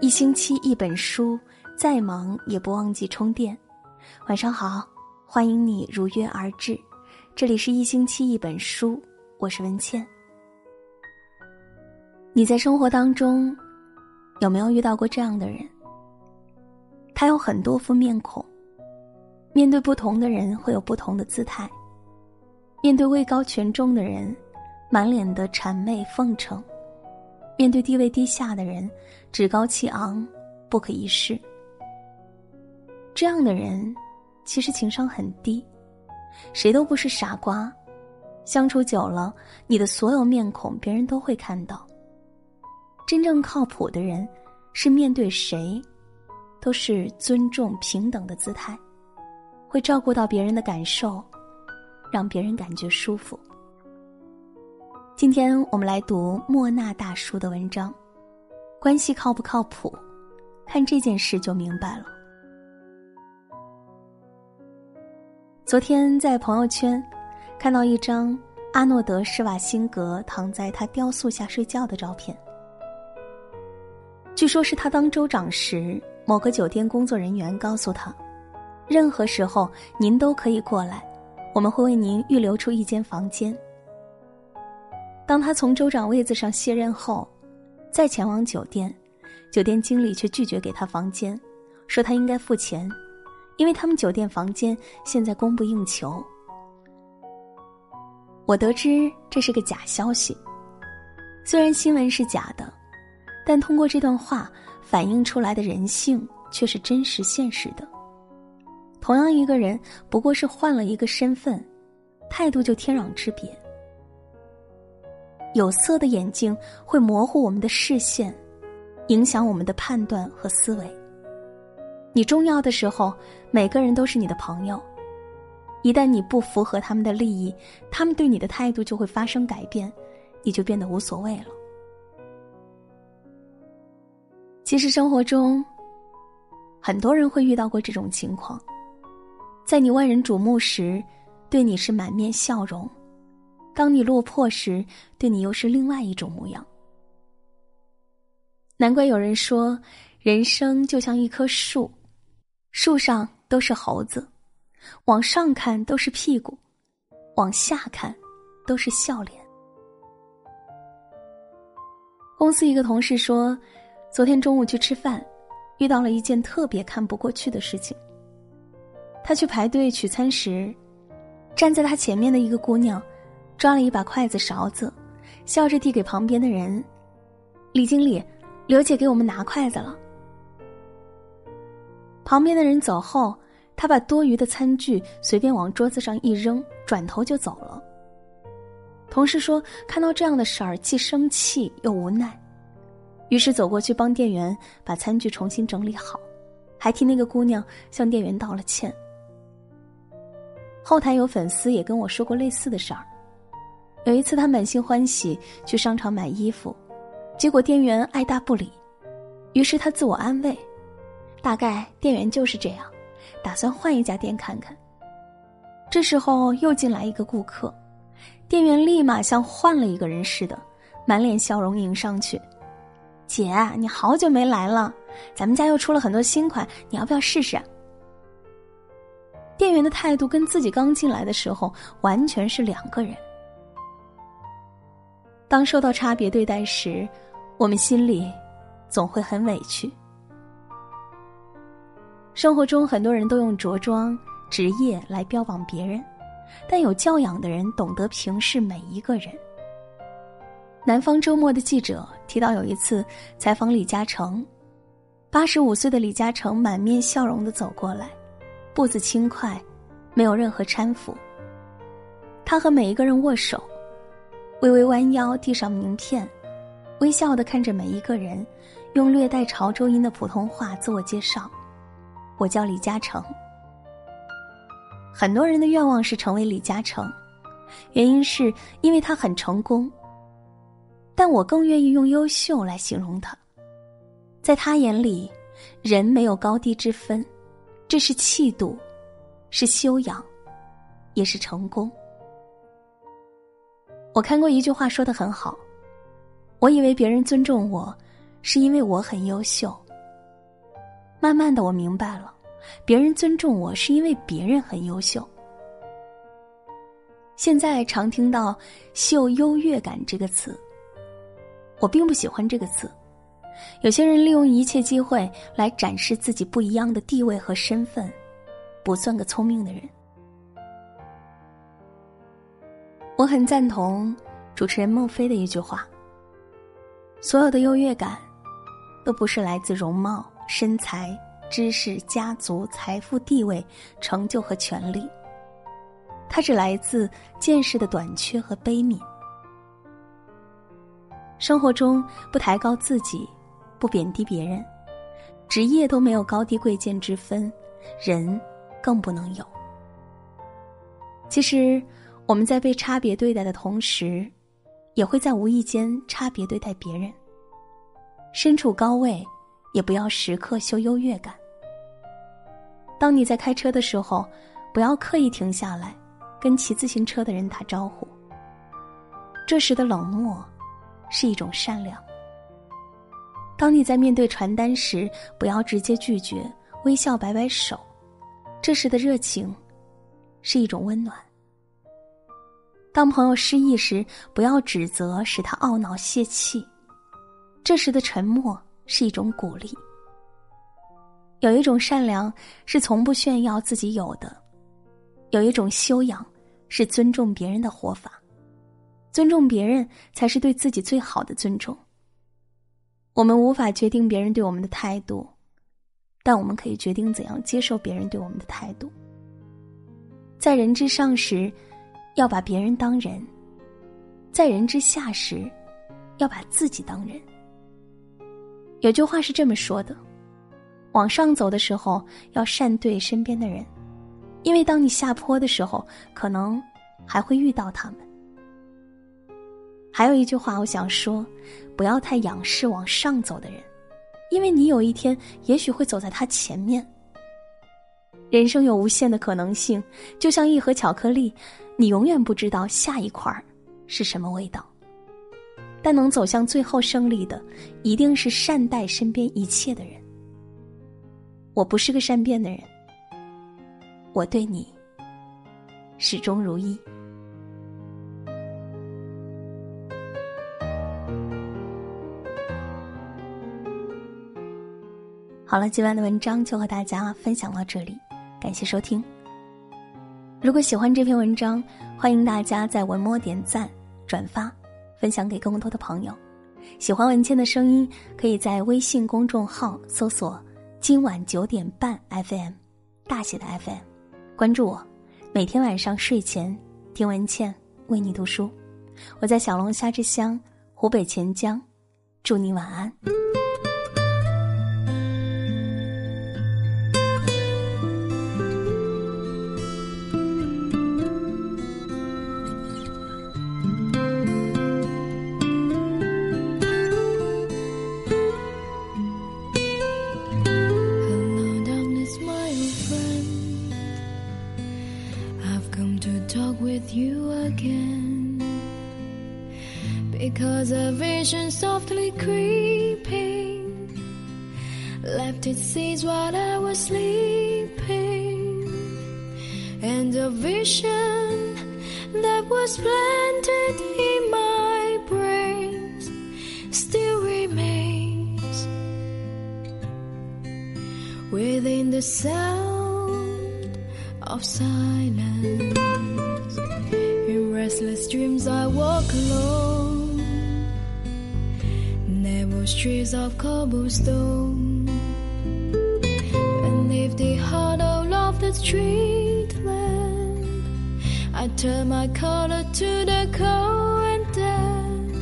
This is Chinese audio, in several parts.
一星期一本书，再忙也不忘记充电。晚上好，欢迎你如约而至。这里是一星期一本书，我是文倩。你在生活当中有没有遇到过这样的人？他有很多副面孔，面对不同的人会有不同的姿态。面对位高权重的人，满脸的谄媚奉承；面对地位低下的人，趾高气昂，不可一世。这样的人，其实情商很低，谁都不是傻瓜。相处久了，你的所有面孔，别人都会看到。真正靠谱的人，是面对谁，都是尊重平等的姿态，会照顾到别人的感受。让别人感觉舒服。今天我们来读莫那大叔的文章，关系靠不靠谱，看这件事就明白了。昨天在朋友圈看到一张阿诺德施瓦辛格躺在他雕塑下睡觉的照片，据说是他当州长时，某个酒店工作人员告诉他，任何时候您都可以过来。我们会为您预留出一间房间。当他从州长位子上卸任后，再前往酒店，酒店经理却拒绝给他房间，说他应该付钱，因为他们酒店房间现在供不应求。我得知这是个假消息，虽然新闻是假的，但通过这段话反映出来的人性却是真实现实的。同样一个人，不过是换了一个身份，态度就天壤之别。有色的眼镜会模糊我们的视线，影响我们的判断和思维。你重要的时候，每个人都是你的朋友；一旦你不符合他们的利益，他们对你的态度就会发生改变，你就变得无所谓了。其实生活中，很多人会遇到过这种情况。在你万人瞩目时，对你是满面笑容；当你落魄时，对你又是另外一种模样。难怪有人说，人生就像一棵树，树上都是猴子，往上看都是屁股，往下看都是笑脸。公司一个同事说，昨天中午去吃饭，遇到了一件特别看不过去的事情。他去排队取餐时，站在他前面的一个姑娘，抓了一把筷子勺子，笑着递给旁边的人：“李经理，刘姐给我们拿筷子了。”旁边的人走后，他把多余的餐具随便往桌子上一扔，转头就走了。同事说：“看到这样的事儿，既生气又无奈，于是走过去帮店员把餐具重新整理好，还替那个姑娘向店员道了歉。”后台有粉丝也跟我说过类似的事儿。有一次，他满心欢喜去商场买衣服，结果店员爱答不理，于是他自我安慰：“大概店员就是这样，打算换一家店看看。”这时候又进来一个顾客，店员立马像换了一个人似的，满脸笑容迎上去：“姐，你好久没来了，咱们家又出了很多新款，你要不要试试？”店员的态度跟自己刚进来的时候完全是两个人。当受到差别对待时，我们心里总会很委屈。生活中很多人都用着装、职业来标榜别人，但有教养的人懂得平视每一个人。南方周末的记者提到，有一次采访李嘉诚，八十五岁的李嘉诚满面笑容的走过来。步子轻快，没有任何搀扶。他和每一个人握手，微微弯腰递上名片，微笑的看着每一个人，用略带潮州音的普通话自我介绍：“我叫李嘉诚。”很多人的愿望是成为李嘉诚，原因是因为他很成功。但我更愿意用优秀来形容他，在他眼里，人没有高低之分。这是气度，是修养，也是成功。我看过一句话说的很好，我以为别人尊重我，是因为我很优秀，慢慢的，我明白了，别人尊重我是因为别人很优秀。现在常听到“秀优越感”这个词，我并不喜欢这个词。有些人利用一切机会来展示自己不一样的地位和身份，不算个聪明的人。我很赞同主持人孟非的一句话：“所有的优越感，都不是来自容貌、身材、知识、家族、财富、地位、成就和权力，它只来自见识的短缺和悲悯。生活中不抬高自己，不贬低别人，职业都没有高低贵贱之分，人更不能有。其实。”我们在被差别对待的同时，也会在无意间差别对待别人。身处高位，也不要时刻秀优越感。当你在开车的时候，不要刻意停下来，跟骑自行车的人打招呼。这时的冷漠，是一种善良。当你在面对传单时，不要直接拒绝，微笑摆摆手。这时的热情，是一种温暖。当朋友失意时，不要指责，使他懊恼泄气。这时的沉默是一种鼓励。有一种善良是从不炫耀自己有的，有一种修养是尊重别人的活法。尊重别人才是对自己最好的尊重。我们无法决定别人对我们的态度，但我们可以决定怎样接受别人对我们的态度。在人之上时。要把别人当人，在人之下时，要把自己当人。有句话是这么说的：往上走的时候要善对身边的人，因为当你下坡的时候，可能还会遇到他们。还有一句话我想说：不要太仰视往上走的人，因为你有一天也许会走在他前面。人生有无限的可能性，就像一盒巧克力。你永远不知道下一块儿是什么味道，但能走向最后胜利的，一定是善待身边一切的人。我不是个善变的人，我对你始终如一。好了，今晚的文章就和大家分享到这里，感谢收听。如果喜欢这篇文章，欢迎大家在文末点赞、转发，分享给更多的朋友。喜欢文倩的声音，可以在微信公众号搜索“今晚九点半 FM”，大写的 FM，关注我。每天晚上睡前听文倩为你读书。我在小龙虾之乡湖北潜江，祝你晚安。Because a vision softly creeping left its seeds while I was sleeping, and a vision that was planted in my brain still remains within the sound of silence. In restless dreams, I walk alone streets of cobblestone. Beneath the hollow of the street lamp I turn my collar to the cold and damp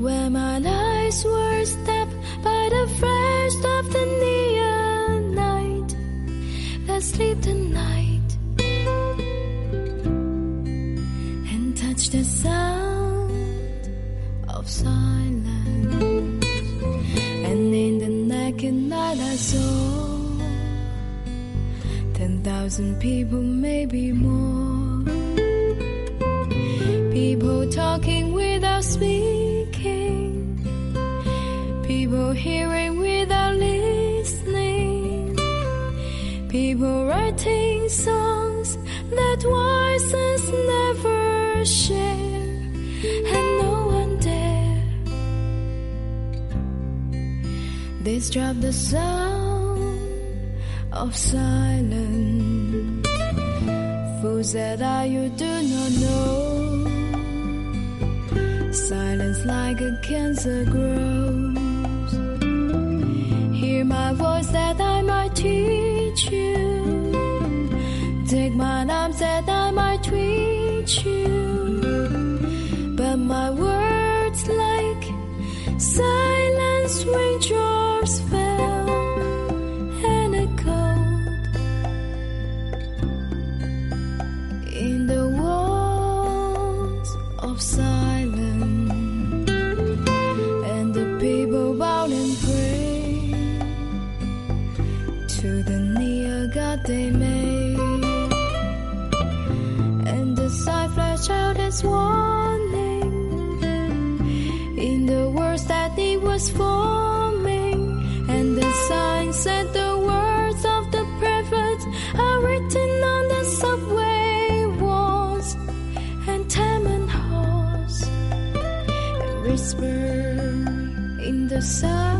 Where my eyes were stabbed by the flash of the neon night That sleep the night And touch the sound of silence I. Ten thousand people, maybe more. People talking without speaking. People hearing without listening. People writing songs that voices never share. And disrupt the sound of silence. Fools that are you do not know. Silence like a cancer grows. Hear my voice that I might teach you. Take my arms that I might reach you. But my words like silence raindrops fell and echoed in the walls of silence. And the people bowed and prayed to the near God they made. And the sign flashed out as warning the sun.